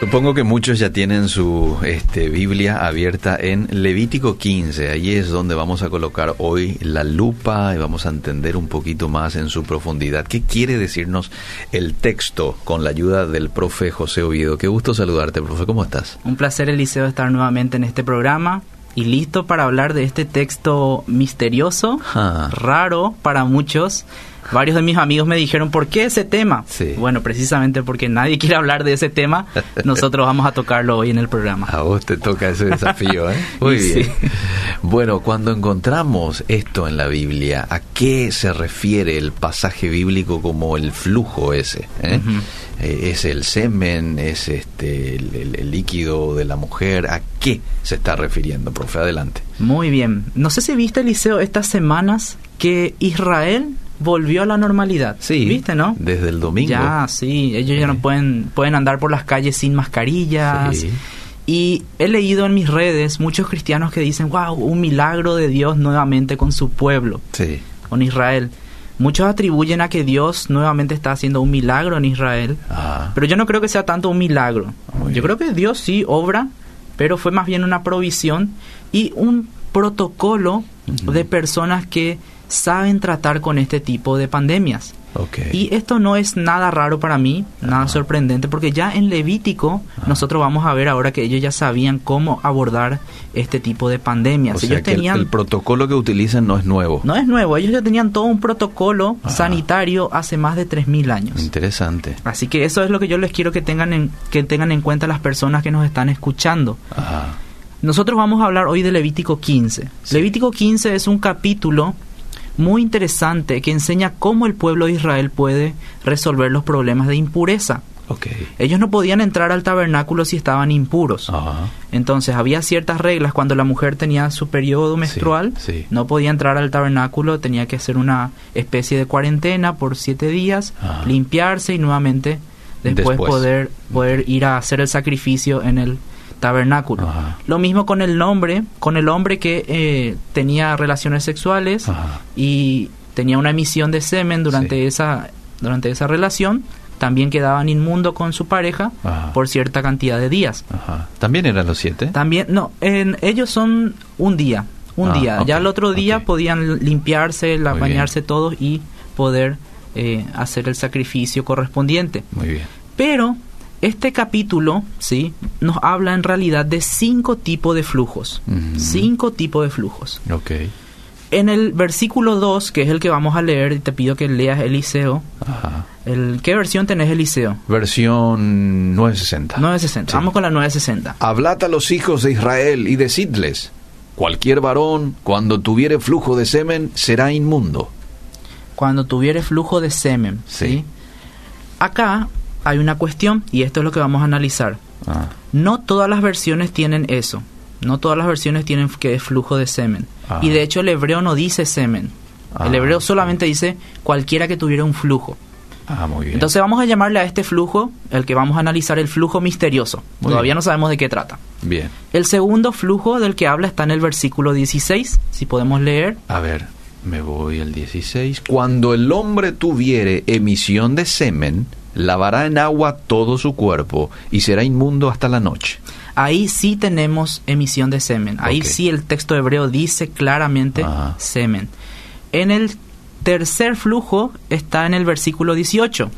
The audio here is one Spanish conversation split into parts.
Supongo que muchos ya tienen su este, Biblia abierta en Levítico 15. Ahí es donde vamos a colocar hoy la lupa y vamos a entender un poquito más en su profundidad. ¿Qué quiere decirnos el texto con la ayuda del profe José Oviedo? Qué gusto saludarte, profe. ¿Cómo estás? Un placer, Eliseo, estar nuevamente en este programa y listo para hablar de este texto misterioso, Ah. raro para muchos. Varios de mis amigos me dijeron, ¿por qué ese tema? Sí. Bueno, precisamente porque nadie quiere hablar de ese tema, nosotros vamos a tocarlo hoy en el programa. A vos te toca ese desafío, ¿eh? Muy bien. Bueno, cuando encontramos esto en la Biblia, ¿a qué se refiere el pasaje bíblico como el flujo ese? eh? Eh, ¿Es el semen? ¿Es este el, el- el líquido de la mujer? ¿A qué se está refiriendo, profe? Adelante. Muy bien. No sé si viste, Eliseo, estas semanas que Israel volvió a la normalidad. Sí. ¿Viste, no? Desde el domingo. Ya, sí. Ellos ya no pueden, pueden andar por las calles sin mascarillas. Sí. Y he leído en mis redes muchos cristianos que dicen, wow, un milagro de Dios nuevamente con su pueblo, Sí. con Israel. Muchos atribuyen a que Dios nuevamente está haciendo un milagro en Israel, Ah, pero yo no creo que sea tanto un milagro. Muy yo bien. creo que Dios sí obra, pero fue más bien una provisión y un protocolo de personas que saben tratar con este tipo de pandemias. Y esto no es nada raro para mí, nada Ajá. sorprendente, porque ya en Levítico Ajá. nosotros vamos a ver ahora que ellos ya sabían cómo abordar este tipo de pandemias. o sea ellos que tenían, el, protocolo que utilizan no es nuevo. no es nuevo, ellos ya tenían todo un protocolo Ajá. sanitario hace más de 3.000 años. Interesante. Así que eso es lo que yo les quiero que tengan en, que tengan en cuenta las personas que nos están escuchando. Ajá. Nosotros vamos a hablar hoy de Levítico 15. Sí. Levítico 15 es un capítulo muy interesante que enseña cómo el pueblo de Israel puede resolver los problemas de impureza. Ok. Ellos no podían entrar al tabernáculo si estaban impuros. Entonces había ciertas reglas cuando la mujer tenía su periodo menstrual, sí. no podía entrar al tabernáculo, tenía que hacer una especie de cuarentena por siete días, limpiarse y nuevamente después, Después. poder poder ir a hacer el sacrificio en el tabernáculo. Ajá. Lo mismo con el nombre, con el hombre que eh, tenía relaciones sexuales Ajá. y tenía una emisión de semen durante Sí. esa durante esa relación, también quedaban inmundo con su pareja Ajá. por cierta cantidad de días. Ajá. ¿También eran los siete? También, no, en, ellos son un día, un Ah, día. Ya el otro día podían limpiarse, la- bañarse todos y poder eh, hacer el sacrificio correspondiente. Muy bien. Pero este capítulo, sí, nos habla en realidad de cinco tipos de flujos. Cinco tipos de flujos. Ok. En el versículo 2, que es el que vamos a leer, y te pido que leas Eliseo. Ajá. El, ¿Qué versión tenés, Eliseo? Versión 960. 960. Sí. Vamos con la 960. Hablad a los hijos de Israel y decidles, cualquier varón, cuando tuviere flujo de semen, será inmundo. cuando tuviere flujo de semen. Sí. ¿sí? Acá hay una cuestión y esto es lo que vamos a analizar. Ah, No todas las versiones tienen eso. No todas las versiones tienen que es flujo de semen. Ah. Y de hecho el hebreo no dice semen. el Ah, hebreo solamente dice cualquiera que tuviera un flujo. ah, muy bien. Entonces vamos a llamarle a este flujo, el que vamos a analizar, el flujo misterioso. Muy Todavía bien. no sabemos de qué trata. bien. El segundo flujo del que habla está en el versículo 16, si podemos leer. A ver, me voy al 16. Cuando el hombre tuviere emisión de semen, lavará en agua todo su cuerpo y será inmundo hasta la noche. Ahí sí tenemos emisión de semen. Ahí sí el texto hebreo dice claramente Ajá. semen. En el tercer flujo está en el versículo 18.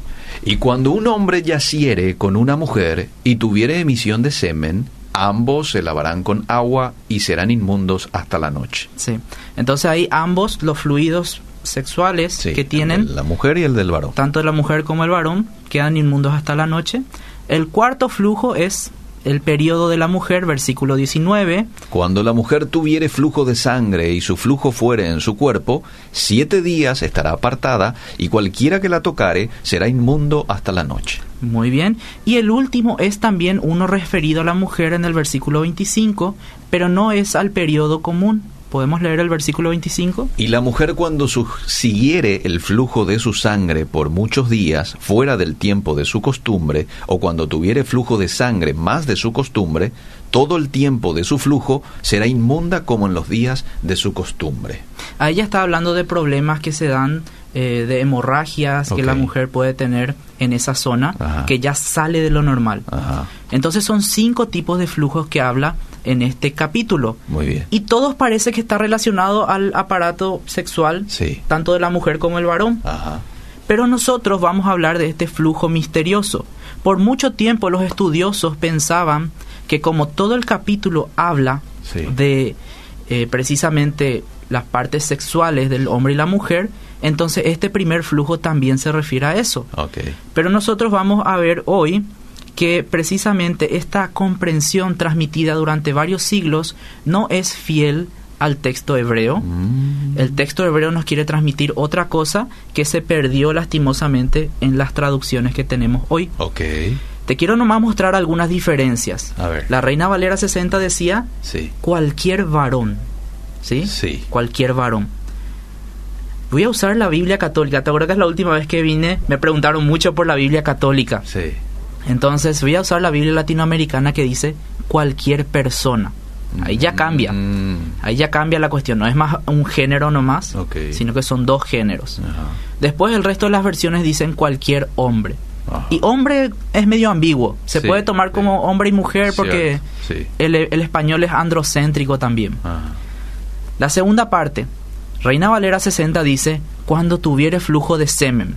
Y cuando un hombre yaciere con una mujer y tuviere emisión de semen, ambos se lavarán con agua y serán inmundos hasta la noche. Sí. Entonces ahí ambos los fluidos sexuales Sí, que tienen, la mujer y el del varón. tanto la mujer como el varón, quedan inmundos hasta la noche. El cuarto flujo es el periodo de la mujer, versículo 19. Cuando la mujer tuviere flujo de sangre y su flujo fuere en su cuerpo, siete días estará apartada y cualquiera que la tocare será inmundo hasta la noche. Muy bien. Y el último es también uno referido a la mujer en el versículo 25, pero no es al periodo común. ¿Podemos leer el versículo 25? Y la mujer cuando siguiere el flujo de su sangre por muchos días fuera del tiempo de su costumbre, o cuando tuviere flujo de sangre más de su costumbre, todo el tiempo de su flujo será inmunda como en los días de su costumbre. Ahí ya está hablando de problemas que se dan eh, de hemorragias que la mujer puede tener en esa zona, Ajá. que ya sale de lo normal. Ajá. Entonces son cinco tipos de flujos que habla en este capítulo. Muy bien. Y todos parece que está relacionado al aparato sexual, Sí. tanto de la mujer como el varón. Ajá. Pero nosotros vamos a hablar de este flujo misterioso. Por mucho tiempo los estudiosos pensaban que como todo el capítulo habla Sí. de eh, precisamente las partes sexuales del hombre y la mujer, entonces este primer flujo también se refiere a eso. Pero nosotros vamos a ver hoy que precisamente esta comprensión transmitida durante varios siglos no es fiel al texto hebreo. Mm. El texto hebreo nos quiere transmitir otra cosa que se perdió lastimosamente en las traducciones que tenemos hoy. Te quiero nomás mostrar algunas diferencias. A ver. La Reina Valera 60 decía Sí. cualquier varón. ¿Sí? Sí. Cualquier varón. Voy a usar la Biblia católica. ¿Te acuerdas que es la última vez que vine? Me preguntaron mucho por la Biblia católica. Sí. Entonces voy a usar la Biblia latinoamericana que dice cualquier persona. Ahí ya cambia. Mm. Ahí ya cambia la cuestión. No es más un género nomás, Ok. sino que son dos géneros. Ajá. Después el resto de las versiones dicen cualquier hombre. Ajá. Y hombre es medio ambiguo. Se Sí, puede tomar como hombre y mujer porque Sí. el, el español es androcéntrico también. Ajá. La segunda parte, Reina Valera 60 dice, cuando tuviere flujo de semen.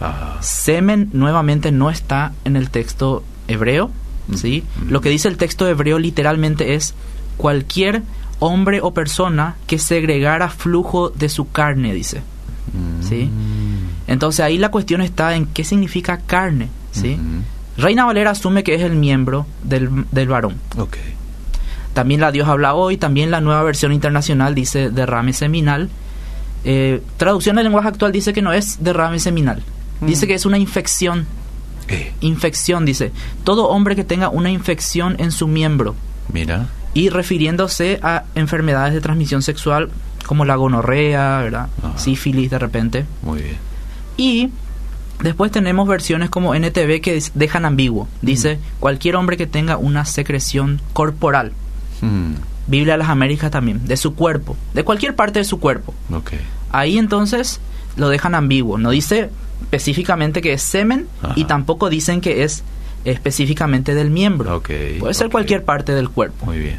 Ajá. Semen nuevamente no está en el texto hebreo, ¿sí? Mm. Lo que dice el texto hebreo literalmente es cualquier hombre o persona que segregara flujo de su carne, dice. ¿Sí? Mm. Entonces ahí la cuestión está en qué significa carne, ¿sí? Ujú. Reina Valera asume que es el miembro del, del varón. También la Dios habla hoy, también la nueva versión internacional dice derrame seminal. Eh, traducción del lenguaje actual dice que no es derrame seminal. Dice Mm. que es una infección. Eh, Infección, dice. Todo hombre que tenga una infección en su miembro. mira. Y refiriéndose a enfermedades de transmisión sexual como la gonorrea, ¿verdad? Ajá. Sífilis de repente. Muy bien. Y después tenemos versiones como NTV que dejan ambiguo. Dice cualquier hombre que tenga una secreción corporal. Mm. Biblia de las Américas también, de su cuerpo, de cualquier parte de su cuerpo. Ahí entonces lo dejan ambiguo. No dice específicamente que es semen Ajá. y tampoco dicen que es específicamente del miembro. Puede ser cualquier parte del cuerpo. Muy bien.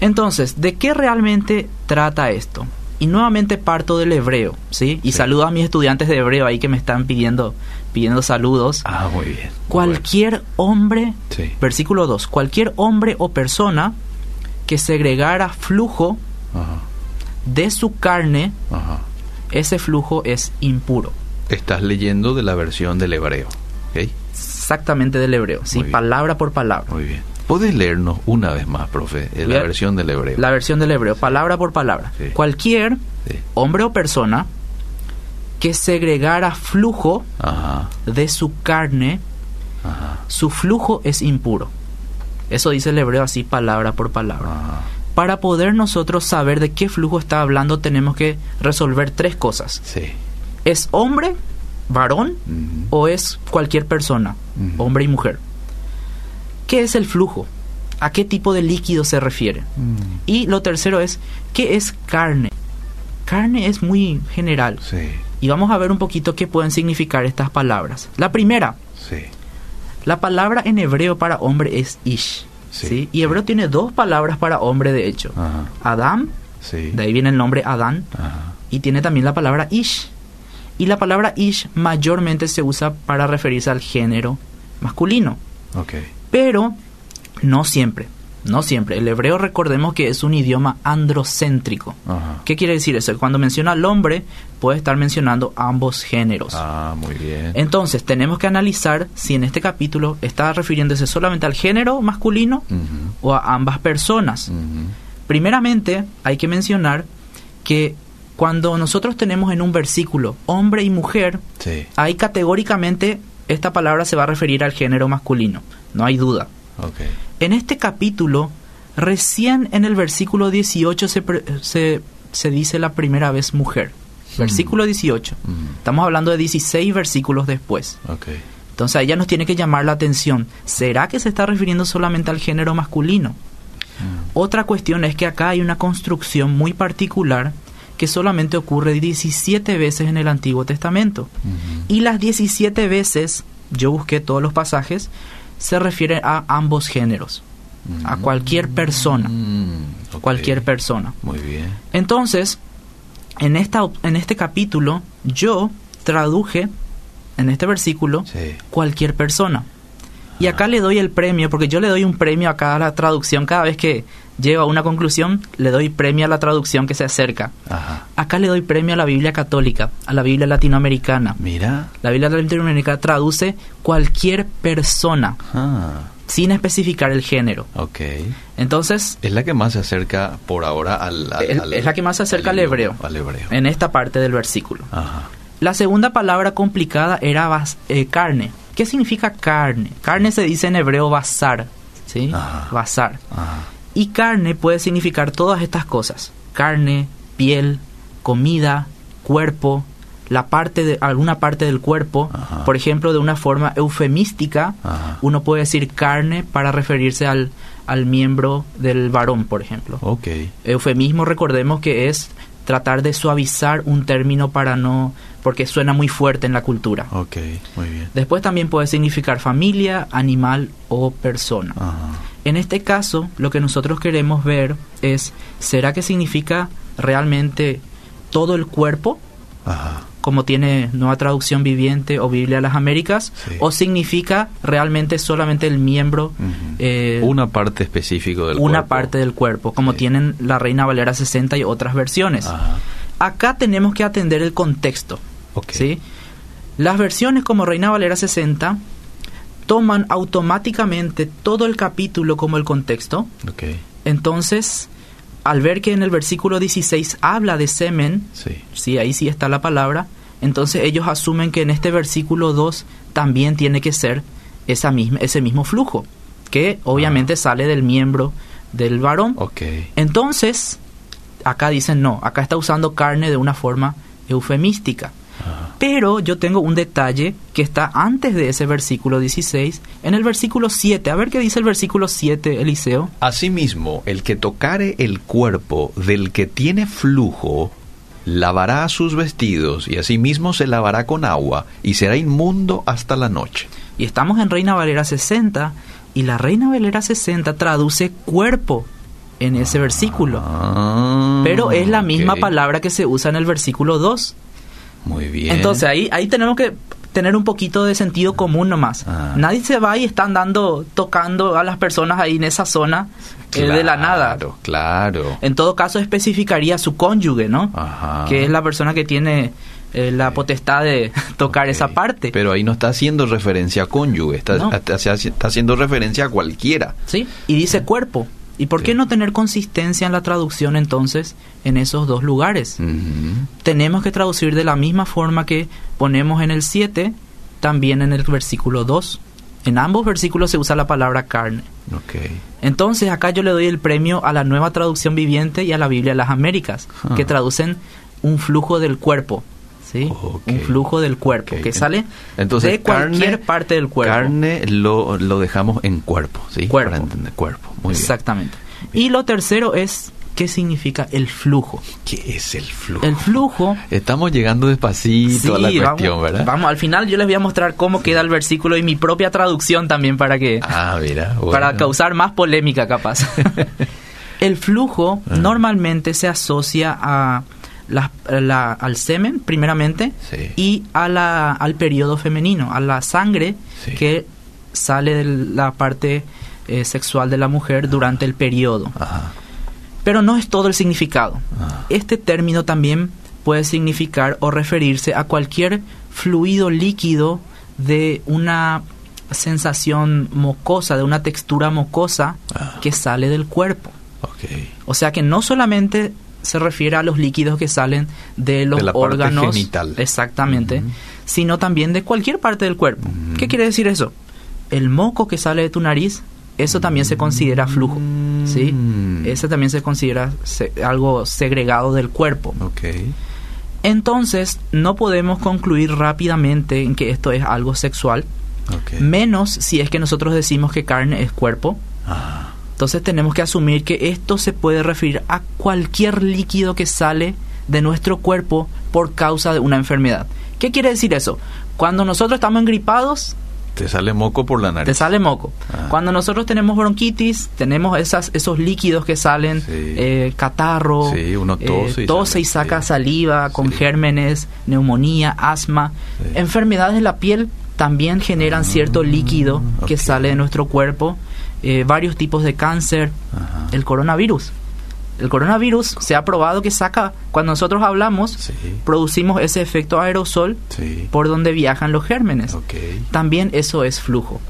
Entonces, ¿de qué realmente trata esto? Y nuevamente parto del hebreo, ¿sí? Y Sí. saludo a mis estudiantes de hebreo ahí que me están pidiendo, pidiendo saludos. Ah, muy bien. Cualquier hombre, Sí. versículo 2, cualquier hombre o persona que segregara flujo. Ajá. de su carne, Ajá. ese flujo es impuro. Estás leyendo de la versión del hebreo. Exactamente del hebreo, ¿sí? Bien. palabra por palabra. Muy bien. ¿Puedes leernos una vez más, profe, eh, la Bien. versión del hebreo? La versión del hebreo, palabra por palabra. Sí. Cualquier Sí. hombre o persona que segregara flujo Ajá. de su carne, Ajá. su flujo es impuro. Eso dice el hebreo así, palabra por palabra. Para poder nosotros saber de qué flujo está hablando, tenemos que resolver tres cosas. Sí. ¿Es hombre, varón o es cualquier persona, hombre y mujer? ¿Qué es el flujo? ¿A qué tipo de líquido se refiere? Mm. Y lo tercero es, ¿qué es carne? Carne es muy general. Sí. Y vamos a ver un poquito qué pueden significar estas palabras. La primera, Sí. La palabra en hebreo para hombre es ish. Sí, ¿sí? Y sí. hebreo tiene dos palabras para hombre, de hecho. Ajá. Adam, Sí. de ahí viene el nombre Adán, Ajá. y tiene también la palabra ish. Y la palabra ish mayormente se usa para referirse al género masculino. Ok. Pero no siempre, no siempre. El hebreo recordemos que es un idioma androcéntrico. Ajá. ¿Qué quiere decir eso? Cuando menciona al hombre, puede estar mencionando ambos géneros. Ah, muy bien. Entonces, tenemos que analizar si en este capítulo está refiriéndose solamente al género masculino o a ambas personas. Primeramente, hay que mencionar que cuando nosotros tenemos en un versículo hombre y mujer, Sí. ahí categóricamente esta palabra se va a referir al género masculino, no hay duda. Ok. En este capítulo, recién en el versículo 18 se, se, se dice la primera vez mujer. Versículo 18. Ujú. Estamos hablando de 16 versículos después. Ok. Entonces a ella nos tiene que llamar la atención. ¿Será que se está refiriendo solamente al género masculino? Mm. Otra cuestión es que acá hay una construcción muy particular que solamente ocurre 17 veces en el Antiguo Testamento. Y las 17 veces, yo busqué todos los pasajes, se refiere a ambos géneros, a cualquier persona. Mm. Cualquier persona. Muy bien. Entonces, en, esta, en este capítulo, yo traduje en este versículo Sí. cualquier persona. Y acá le doy el premio, porque yo le doy un premio a cada la traducción, cada vez que llego a una conclusión, le doy premio a la traducción que se acerca. Ajá. Acá le doy premio a la Biblia católica, a la Biblia latinoamericana. Mira. La Biblia latinoamericana traduce cualquier persona, Ah, sin especificar el género. ok. Entonces, Es la que más se acerca por ahora al... al- Es- al- es la que más se acerca al hebreo. Al hebreo. en esta parte del versículo. Ajá. La segunda palabra complicada era eh, carne. ¿Qué significa carne? Carne se dice en hebreo basar, ¿sí? Ajá. Basar. Ajá. Y carne puede significar todas estas cosas. Carne, piel, comida, cuerpo, la parte de alguna parte del cuerpo, Ajá. por ejemplo, de una forma eufemística, Ajá. uno puede decir carne para referirse al, al miembro del varón, por ejemplo. Ok. Eufemismo, recordemos que es tratar de suavizar un término para no, porque suena muy fuerte en la cultura. Ok. Muy bien. Después también puede significar familia, animal o persona. Ajá. En este caso, lo que nosotros queremos ver es, ¿será que significa realmente todo el cuerpo, Ajá. Como tiene Nueva Traducción Viviente o Biblia de las Américas? Sí. ¿O significa realmente solamente el miembro, eh, una parte específica del una cuerpo. parte del cuerpo, como Sí. tienen la Reina Valera 60 y otras versiones? Ajá. Acá tenemos que atender el contexto. ¿sí? Las versiones como Reina Valera 60 toman automáticamente todo el capítulo como el contexto. Entonces, al ver que en el versículo 16 habla de semen, Sí. sí, ahí sí está la palabra, entonces ellos asumen que en este versículo 2 también tiene que ser esa misma, ese mismo flujo, que obviamente sale del miembro del varón. Entonces, acá dicen no, acá está usando carne de una forma eufemística. Ajá. Pero yo tengo un detalle que está antes de ese versículo 16, en el versículo 7. A ver qué dice el versículo 7, Eliseo. Asimismo, el que tocare el cuerpo del que tiene flujo, lavará sus vestidos y asimismo se lavará con agua y será inmundo hasta la noche. Y estamos en Reina Valera 60 y la Reina Valera 60 traduce cuerpo en ese versículo. Ah, Pero es la misma palabra que se usa en el versículo 2. Muy bien. Entonces ahí, ahí tenemos que tener un poquito de sentido común nomás. Ah. Nadie se va y están dando, tocando a las personas ahí en esa zona eh, de la nada. Claro, claro. En todo caso especificaría su cónyuge, ¿no? Ajá. Que es la persona que tiene eh, la potestad de tocar esa parte. Pero ahí no está haciendo referencia a cónyuge, está, No. está- está haciendo referencia a cualquiera. ¿Sí? Y dice cuerpo. ¿Y por qué no tener consistencia en la traducción entonces en esos dos lugares? Tenemos que traducir de la misma forma que ponemos en el 7, también en el versículo 2. En ambos versículos se usa la palabra carne. Entonces acá yo le doy el premio a la nueva traducción viviente y a la Biblia de las Américas, Ah. que traducen un flujo del cuerpo. Un flujo del cuerpo, Ok. que sale Entonces, de cualquier carne- parte del cuerpo. Carne lo, lo dejamos en cuerpo, ¿sí? Cuerpo. Para entender cuerpo. Muy bien. Exactamente. Y lo tercero es, ¿qué significa el flujo? ¿Qué es el flujo? El flujo Estamos llegando despacito a la cuestión, vamos, ¿verdad? Vamos, al final yo les voy a mostrar cómo queda el versículo y mi propia traducción también para que Ah, mira. para causar más polémica capaz. el flujo Ah. normalmente se asocia a la- la- al semen primeramente Sí. y a la, al periodo femenino, a la sangre Sí. que sale de la parte eh, sexual de la mujer durante el periodo. Ajá. Pero no es todo el significado. Ah. Este término también puede significar o referirse a cualquier fluido líquido de una sensación mocosa, de una textura mocosa Ah. que sale del cuerpo. O sea que no solamente se refiere a los líquidos que salen de los De la parte órganos, genital. exactamente, sino también de cualquier parte del cuerpo. ¿Qué quiere decir eso? El moco que sale de tu nariz, eso también se considera flujo, ¿sí? Mm. Ese también se considera se- algo segregado del cuerpo. Entonces, no podemos concluir rápidamente en que esto es algo sexual, menos si es que nosotros decimos que carne es cuerpo. Ah. Entonces tenemos que asumir que esto se puede referir a cualquier líquido que sale de nuestro cuerpo por causa de una enfermedad. ¿Qué quiere decir eso? Cuando nosotros estamos engripados, te sale moco por la nariz. Te sale moco. Ah. Cuando nosotros tenemos bronquitis, tenemos esas, esos líquidos que salen, eh, catarro, sí, uno tose, y, eh, saca saliva con gérmenes, neumonía, asma. Enfermedades de la piel también generan cierto líquido ah, que sale de nuestro cuerpo. Eh, varios tipos de cáncer, el coronavirus. El coronavirus se ha probado que saca, cuando nosotros hablamos, producimos ese efecto aerosol por donde viajan los gérmenes. También eso es flujo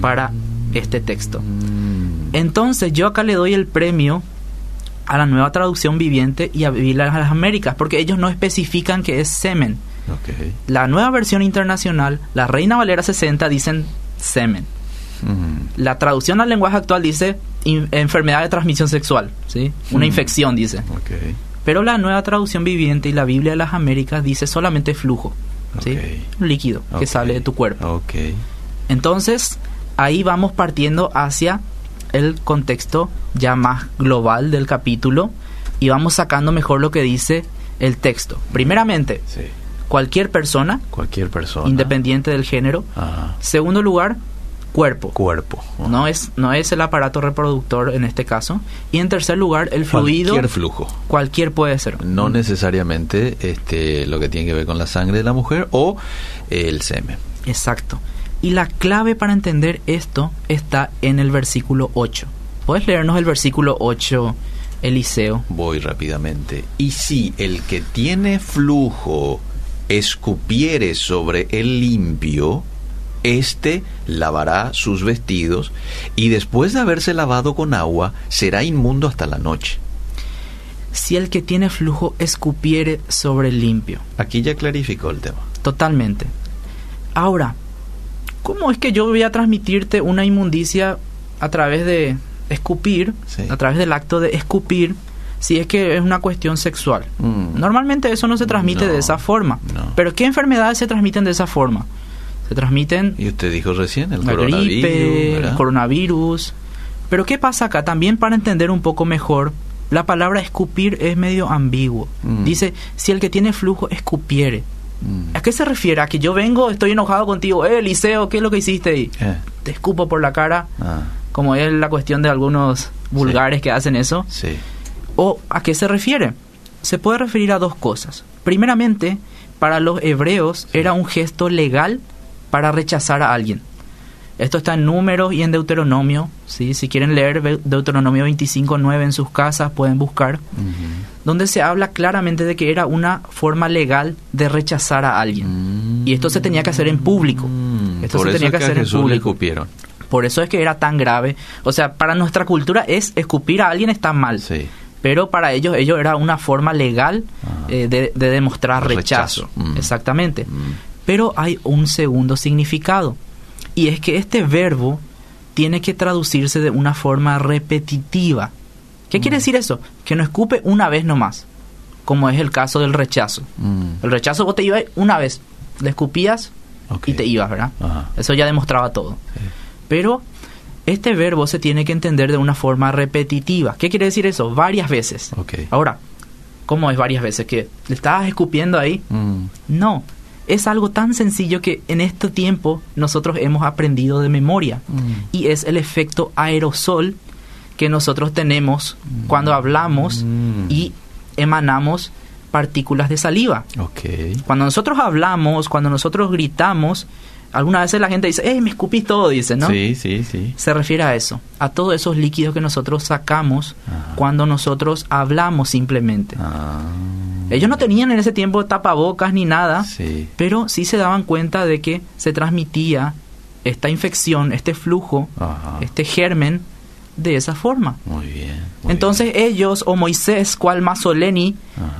para mm. este texto. Entonces yo acá le doy el premio a la nueva traducción viviente y a Biblia a las Américas, porque ellos no especifican que es semen. La nueva versión internacional, la Reina Valera 60, dicen semen. La traducción al lenguaje actual dice enfermedad de transmisión sexual, ¿sí? Una infección, dice. Pero la nueva traducción viviente y la Biblia de las Américas dice solamente flujo, ¿sí? Un líquido que sale de tu cuerpo. Entonces, ahí vamos partiendo hacia el contexto ya más global del capítulo y vamos sacando mejor lo que dice el texto. Primeramente, cualquier persona, cualquier persona, independiente del género. Segundo lugar, cuerpo. Cuerpo. No es no es el aparato reproductor en este caso. Y en tercer lugar, el fluido. Cualquier flujo. Cualquier puede ser. No necesariamente este lo que tiene que ver con la sangre de la mujer o el semen. Exacto. Y la clave para entender esto está en el versículo 8. ¿Puedes leernos el versículo 8, Eliseo? Voy rápidamente. Y si el que tiene flujo escupiere sobre el limpio, éste lavará sus vestidos y después de haberse lavado con agua será inmundo hasta la noche. Si el que tiene flujo escupiere sobre el limpio. Aquí ya clarificó el tema. Totalmente. Ahora, ¿cómo es que yo voy a transmitirte una inmundicia a través de escupir, a través del acto de escupir, si es que es una cuestión sexual? Mm. Normalmente eso no se transmite de esa forma. Pero ¿qué enfermedades se transmiten de esa forma? Se transmiten. Y usted dijo recién, el la coronavirus. Gripe, el coronavirus. Pero ¿qué pasa acá? También para entender un poco mejor, la palabra escupir es medio ambiguo. Mm. Dice, si el que tiene flujo escupiere. Mm. ¿A qué se refiere? ¿A que yo vengo, estoy enojado contigo? Eh, Eliseo, ¿qué es lo que hiciste? ahí? Eh. te escupo por la cara. Ah. Como es la cuestión de algunos vulgares que hacen eso. Sí. ¿O a qué se refiere? Se puede referir a dos cosas. Primeramente, para los hebreos era un gesto legal para rechazar a alguien. Esto está en números y en Deuteronomio. ¿sí? Si quieren leer Deuteronomio 25.9 en sus casas, pueden buscar. Donde se habla claramente de que era una forma legal de rechazar a alguien. Y esto se tenía que hacer en público. Mm. Esto se tenía que, hacer en público. Por eso es que era tan grave. O sea, para nuestra cultura es escupir a alguien está mal. Pero para ellos, ello era una forma legal ah. eh, de, demostrar rechazo. Mm. Exactamente. Mm. Pero hay un segundo significado. Y es que este verbo tiene que traducirse de una forma repetitiva. ¿Qué quiere mm. decir eso? Que no escupe una vez nomás, como es el caso del rechazo. Mm. El rechazo vos te ibas una vez, le escupías y te ibas, ¿verdad? Eso ya demostraba todo. Pero este verbo se tiene que entender de una forma repetitiva. ¿Qué quiere decir eso? Varias veces. Ahora, ¿cómo es varias veces? ¿Que le estabas escupiendo ahí? Mm. No, es algo tan sencillo que en este tiempo nosotros hemos aprendido de memoria mm. y es el efecto aerosol que nosotros tenemos cuando hablamos mm. y emanamos partículas de saliva. Cuando nosotros hablamos, cuando nosotros gritamos, algunas veces la gente dice, ¡eh, me escupí todo! Dice, ¿no? Sí, sí, sí. Se refiere a eso, a todos esos líquidos que nosotros sacamos cuando nosotros hablamos simplemente. Ah. Ellos no tenían en ese tiempo tapabocas ni nada, pero sí se daban cuenta de que se transmitía esta infección, este flujo, este germen, de esa forma. Muy bien. Entonces ellos, o Moisés, cual Masoleni,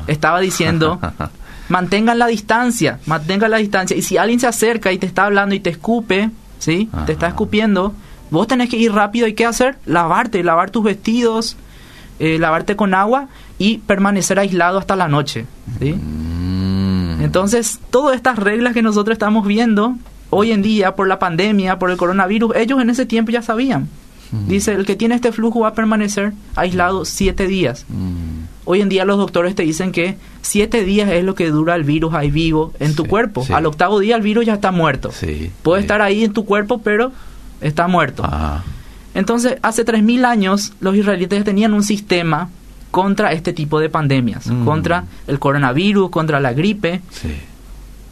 estaba diciendo, mantengan la distancia, mantengan la distancia. Y si alguien se acerca y te está hablando y te escupe, ¿sí? Te está escupiendo, vos tenés que ir rápido y qué hacer? Lavarte, lavar tus vestidos, eh, lavarte con agua y permanecer aislado hasta la noche. Mm. Entonces, todas estas reglas que nosotros estamos viendo hoy en día por la pandemia, por el coronavirus, ellos en ese tiempo ya sabían. Mm. Dice, el que tiene este flujo va a permanecer aislado siete días. Mm. Hoy en día los doctores te dicen que siete días es lo que dura el virus ahí vivo en tu Sí, cuerpo. sí. Al octavo día el virus ya está muerto. Sí, Puede estar ahí en tu cuerpo, pero está muerto. Ajá. Entonces, hace 3.000 años los israelitas tenían un sistema contra este tipo de pandemias, Mm. contra el coronavirus, contra la gripe, Sí.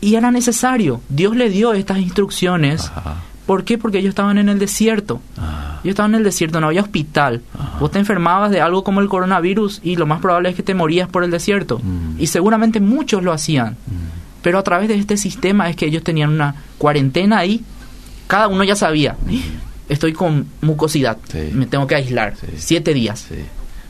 y era necesario. Dios le dio estas instrucciones. Ajá. ¿Por qué? Porque ellos estaban en el desierto. Ah. Ellos estaban en el desierto, no había hospital. Ajá. Vos te enfermabas de algo como el coronavirus y lo más probable es que te morías por el desierto. Mm. Y seguramente muchos lo hacían. Mm. Pero a través de este sistema es que ellos tenían una cuarentena ahí. Cada uno ya sabía. Estoy con mucosidad. Sí. Me tengo que aislar. Sí. Siete días. Sí.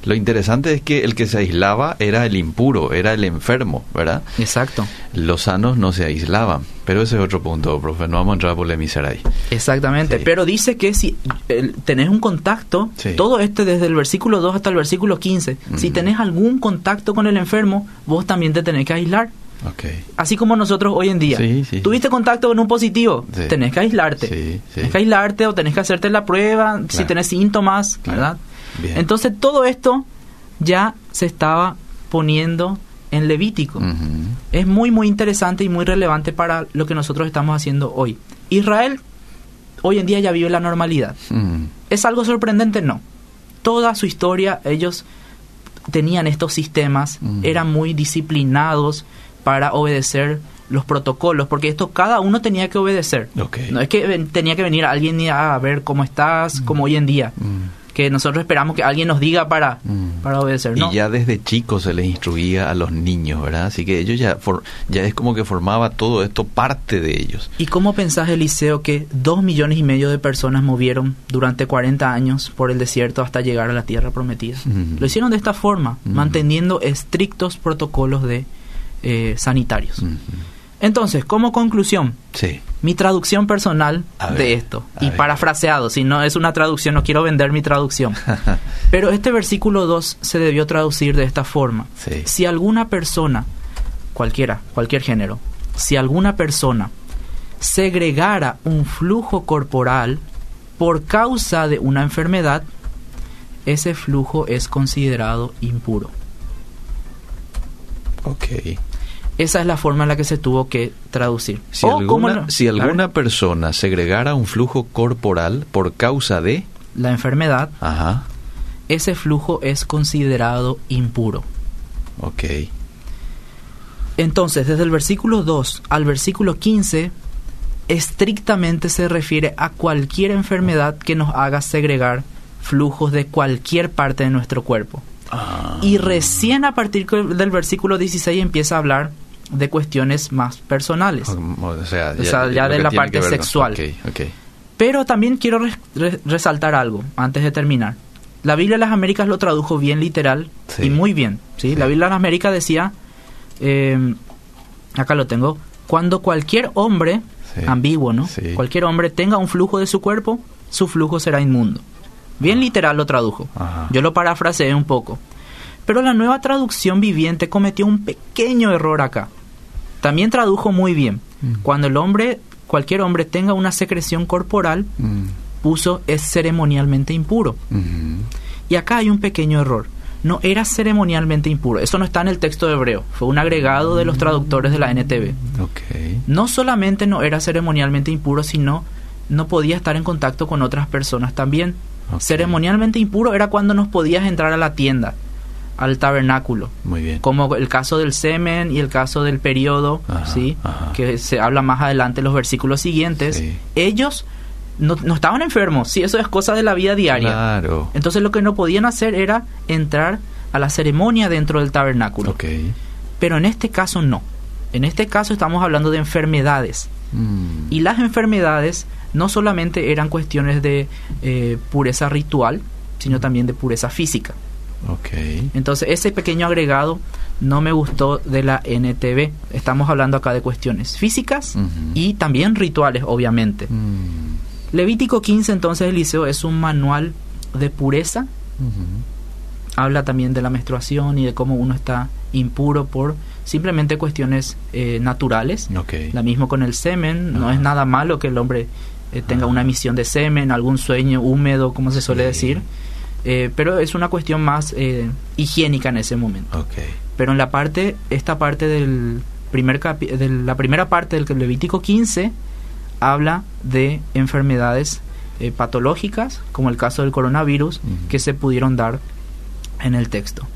Lo interesante es que el que se aislaba era el impuro, era el enfermo, ¿verdad? Exacto. Los sanos no se aislaban. Pero ese es otro punto, profe. No vamos a entrar a polemizar ahí. Exactamente. Sí. Pero dice que si eh, tenés un contacto, Sí. todo este desde el versículo 2 hasta el versículo 15, si tenés algún contacto con el enfermo, vos también te tenés que aislar. Ok. Así como nosotros hoy en día. Sí, sí. Tuviste contacto con un positivo, Sí. tenés que aislarte. Sí, sí. Tenés que aislarte o tenés que hacerte la prueba si tenés síntomas, Claro. ¿verdad? Bien. Entonces todo esto ya se estaba poniendo en Levítico. Es muy muy interesante y muy relevante para lo que nosotros estamos haciendo hoy. Israel hoy en día ya vive la normalidad. ¿Es algo sorprendente? No. Toda su historia ellos tenían estos sistemas, eran muy disciplinados para obedecer los protocolos, porque esto cada uno tenía que obedecer. No es que tenía que venir alguien y a ver cómo estás, como hoy en día. Que nosotros esperamos que alguien nos diga para, Mm. para obedecer. No. Y ya desde chicos se les instruía a los niños, ¿verdad? Así que ellos ya, for- ya es como que formaba todo esto parte de ellos. ¿Y cómo pensás, Eliseo, que dos millones y medio de personas movieron durante 40 años por el desierto hasta llegar a la tierra prometida? Ujú. Lo hicieron de esta forma, Ujú. manteniendo estrictos protocolos de eh, sanitarios. Entonces, como conclusión, Sí. mi traducción personal ver, de esto, y ver. parafraseado, si no es una traducción, no quiero vender mi traducción, pero este versículo 2 se debió traducir de esta forma. Sí. Si alguna persona, cualquiera, cualquier género, si alguna persona segregara un flujo corporal por causa de una enfermedad, ese flujo es considerado impuro. Ok. Esa es la forma en la que se tuvo que traducir. Si O alguna, si alguna persona segregara un flujo corporal por causa de... la enfermedad, Ajá. ese flujo es considerado impuro. Ok. Entonces, desde el versículo 2 al versículo 15, estrictamente se refiere a cualquier enfermedad que nos haga segregar flujos de cualquier parte de nuestro cuerpo. Ah. Y recién a partir del versículo 16 empieza a hablar de cuestiones más personales. O sea, O sea, ya de la parte ver sexual. Pero también quiero res- re- resaltar algo antes de terminar. La Biblia de las Américas lo tradujo bien literal Sí. y muy bien. ¿sí? Sí. La Biblia de las Américas decía, eh, acá lo tengo, cuando cualquier hombre, ambiguo, ¿no? Cualquier hombre tenga un flujo de su cuerpo, su flujo será inmundo. Bien literal lo tradujo. Ajá. Yo lo parafraseé un poco. Pero la nueva traducción viviente cometió un pequeño error acá. También tradujo muy bien. Mm. Cuando el hombre, cualquier hombre tenga una secreción corporal, Mm. puso es ceremonialmente impuro. Ujú. Y acá hay un pequeño error. No era ceremonialmente impuro. Eso no está en el texto de hebreo. Fue un agregado de los traductores de la NTV. No solamente no era ceremonialmente impuro, sino no podía estar en contacto con otras personas también. Ceremonialmente impuro era cuando nos podías entrar a la tienda, al tabernáculo. Muy bien. Como el caso del semen y el caso del periodo, Ajá, ¿sí? ajá. que se habla más adelante en los versículos siguientes. Sí. Ellos no, no estaban enfermos, sí, eso es cosa de la vida diaria. Claro. Entonces lo que no podían hacer era entrar a la ceremonia dentro del tabernáculo. Pero en este caso no. En este caso estamos hablando de enfermedades. Mm. Y las enfermedades no solamente eran cuestiones de eh, pureza ritual, sino también de pureza física. Ok. Entonces ese pequeño agregado no me gustó de la NTV. Estamos hablando acá de cuestiones físicas y también rituales, obviamente. Mm. Levítico 15 entonces, Eliseo, es un manual de pureza. Habla también de la menstruación y de cómo uno está impuro por simplemente cuestiones eh, naturales. Ok. La mismo con el semen, no es nada malo que el hombre eh, tenga una emisión de semen, algún sueño húmedo, como se suele decir. Eh, pero es una cuestión más eh, higiénica en ese momento. Pero en la parte, esta parte del primer de la primera parte del Levítico 15 habla de enfermedades eh, patológicas, como el caso del coronavirus, que se pudieron dar en el texto.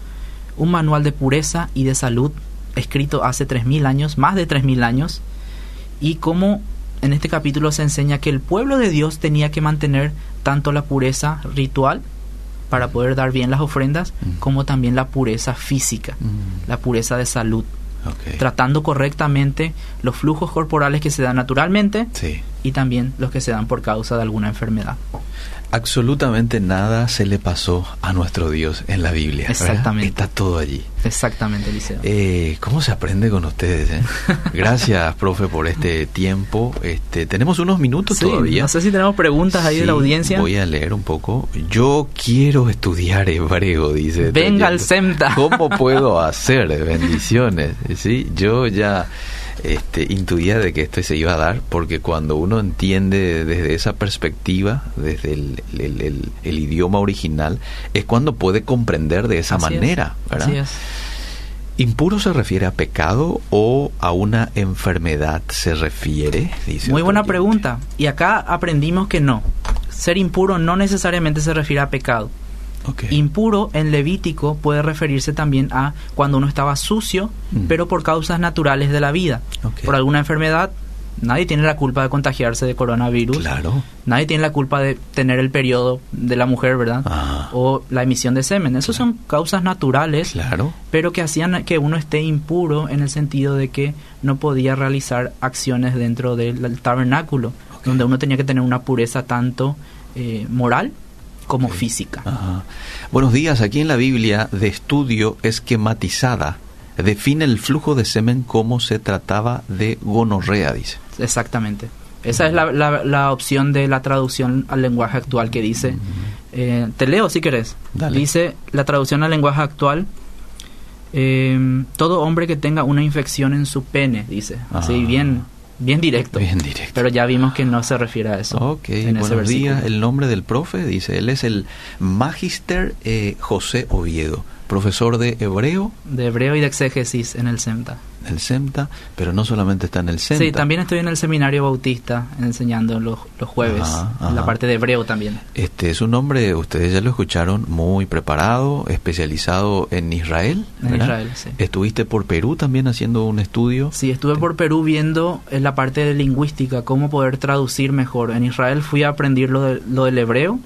Un manual de pureza y de salud escrito hace 3.000 años, más de 3.000 años, y como en este capítulo se enseña que el pueblo de Dios tenía que mantener tanto la pureza ritual para poder dar bien las ofrendas, mm. como también la pureza física, mm. la pureza de salud. Tratando correctamente los flujos corporales que se dan naturalmente y también los que se dan por causa de alguna enfermedad. Absolutamente nada se le pasó a nuestro Dios en la Biblia. Exactamente. Está todo allí. Exactamente, Eliseo. Eh, ¿Cómo se aprende con ustedes? Eh? Gracias, profe, por este tiempo. Este, tenemos unos minutos todavía. No sé si tenemos preguntas ahí de la audiencia. Voy a leer un poco. Yo quiero estudiar hebreo, dice. Venga al SEMTA. ¿Cómo puedo hacer? Bendiciones. Sí, yo ya este, intuía de que esto se iba a dar, porque cuando uno entiende desde esa perspectiva, desde el, el, idioma original, es cuando puede comprender de esa manera, ¿verdad? ¿Impuro se refiere a pecado o a una enfermedad se refiere? Muy buena pregunta. Y acá aprendimos que no. Ser impuro no necesariamente se refiere a pecado. Impuro en Levítico puede referirse también a cuando uno estaba sucio, mm. pero por causas naturales de la vida. Por alguna enfermedad, nadie tiene la culpa de contagiarse de coronavirus. Claro. Nadie tiene la culpa de tener el periodo de la mujer, ¿verdad? Ah. O la emisión de semen. Esas son causas naturales, claro. pero que hacían que uno esté impuro en el sentido de que no podía realizar acciones dentro del tabernáculo, donde uno tenía que tener una pureza tanto eh, moral como física. Buenos días, aquí en la Biblia de estudio esquematizada define el flujo de semen como se trataba de gonorrea, dice. Exactamente. Esa es la, la, opción de la traducción al lenguaje actual que dice, eh, te leo si querés, dice la traducción al lenguaje actual, eh, todo hombre que tenga una infección en su pene, dice, así ah. bien bien directo. Bien directo. Pero ya vimos que no se refiere a eso. Ok, buenos días. El nombre del profe, dice, él es el Magister eh, José Oviedo profesor de hebreo. De hebreo y de exégesis en el SEMTA. El SEMTA, pero no solamente está en el SEMTA. Sí, también estoy en el seminario bautista enseñando los, los jueves, la parte de hebreo también. Este es un hombre, ustedes ya lo escucharon, muy preparado, especializado en Israel. En Israel, sí. ¿Estuviste por Perú también haciendo un estudio? Sí, estuve por Perú viendo en la parte de lingüística, cómo poder traducir mejor. En Israel fui a aprender lo, de, lo del hebreo,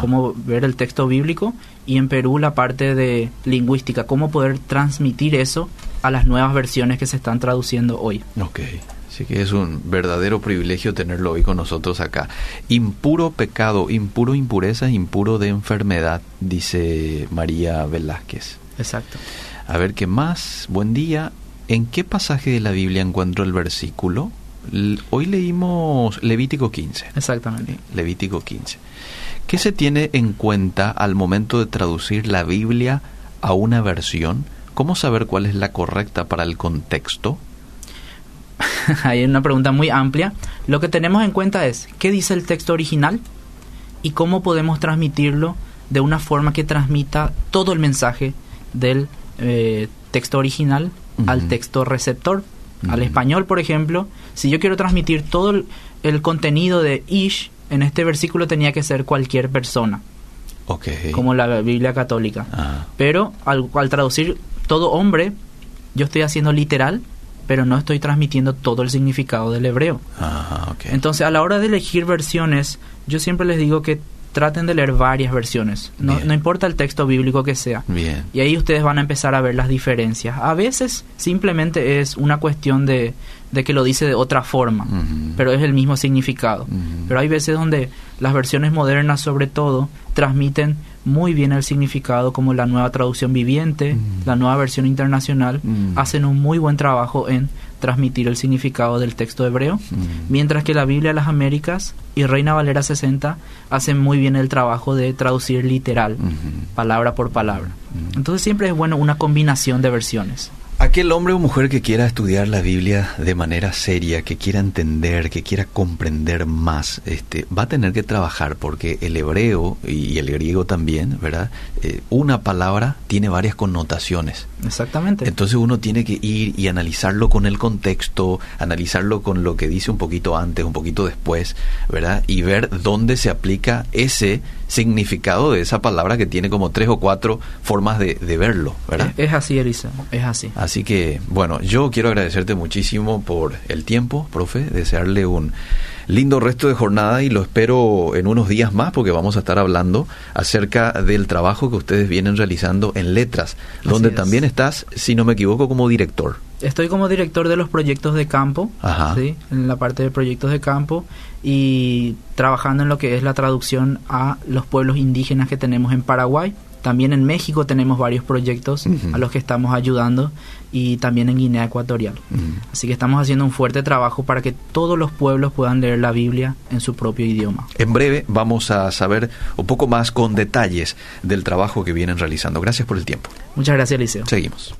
cómo ver el texto bíblico y en Perú la parte de lingüística, cómo poder transmitir eso a las nuevas versiones que se están traduciendo hoy. Ok, así que es un verdadero privilegio tenerlo hoy con nosotros acá. Impuro pecado, impuro impureza, impuro de enfermedad, dice María Velázquez. Exacto. A ver qué más. Buen día. ¿En qué pasaje de la Biblia encuentro el versículo? Hoy leímos Levítico 15. Exactamente. Levítico 15. ¿Qué se tiene en cuenta al momento de traducir la Biblia a una versión? ¿Cómo saber cuál es la correcta para el contexto? Hay una pregunta muy amplia. Lo que tenemos en cuenta es qué dice el texto original y cómo podemos transmitirlo de una forma que transmita todo el mensaje del eh, texto original al texto receptor. Al español, por ejemplo, si yo quiero transmitir todo el, el contenido de Ish en este versículo tenía que ser cualquier persona. Como la Biblia católica. Ah. Pero al, traducir todo hombre, yo estoy haciendo literal, pero no estoy transmitiendo todo el significado del hebreo. Entonces, a la hora de elegir versiones, yo siempre les digo que traten de leer varias versiones, no, no, importa el texto bíblico que sea. Bien. Y ahí ustedes van a empezar a ver las diferencias. A veces simplemente es una cuestión de, de que lo dice de otra forma, pero es el mismo significado. Pero hay veces donde las versiones modernas sobre todo transmiten muy bien el significado, como la nueva traducción viviente, la nueva versión internacional, hacen un muy buen trabajo en transmitir el significado del texto hebreo, mientras que la Biblia de las Américas y Reina Valera 60 hacen muy bien el trabajo de traducir literal, palabra por palabra. Entonces siempre es bueno una combinación de versiones. Aquel hombre o mujer que quiera estudiar la Biblia de manera seria, que quiera entender, que quiera comprender más, este, va a tener que trabajar porque el hebreo y el griego también, ¿verdad? Eh, una palabra tiene varias connotaciones. Exactamente. Entonces uno tiene que ir y analizarlo con el contexto, analizarlo con lo que dice un poquito antes, un poquito después, ¿verdad? Y ver dónde se aplica ese significado de esa palabra que tiene como tres o cuatro formas de, verlo, ¿verdad? Es, así, Elisa, es así. Así que, bueno, yo quiero agradecerte muchísimo por el tiempo, profe, desearle un lindo resto de jornada y lo espero en unos días más porque vamos a estar hablando acerca del trabajo que ustedes vienen realizando en letras, donde también estás, si no me equivoco, como director. Estoy como director de los proyectos de campo, ¿sí? en la parte de proyectos de campo y trabajando en lo que es la traducción a los pueblos indígenas que tenemos en Paraguay también en México tenemos varios proyectos a los que estamos ayudando y también en Guinea Ecuatorial. Así que estamos haciendo un fuerte trabajo para que todos los pueblos puedan leer la Biblia en su propio idioma. En breve vamos a saber un poco más con detalles del trabajo que vienen realizando. Gracias por el tiempo. Muchas gracias, Eliseo. Seguimos.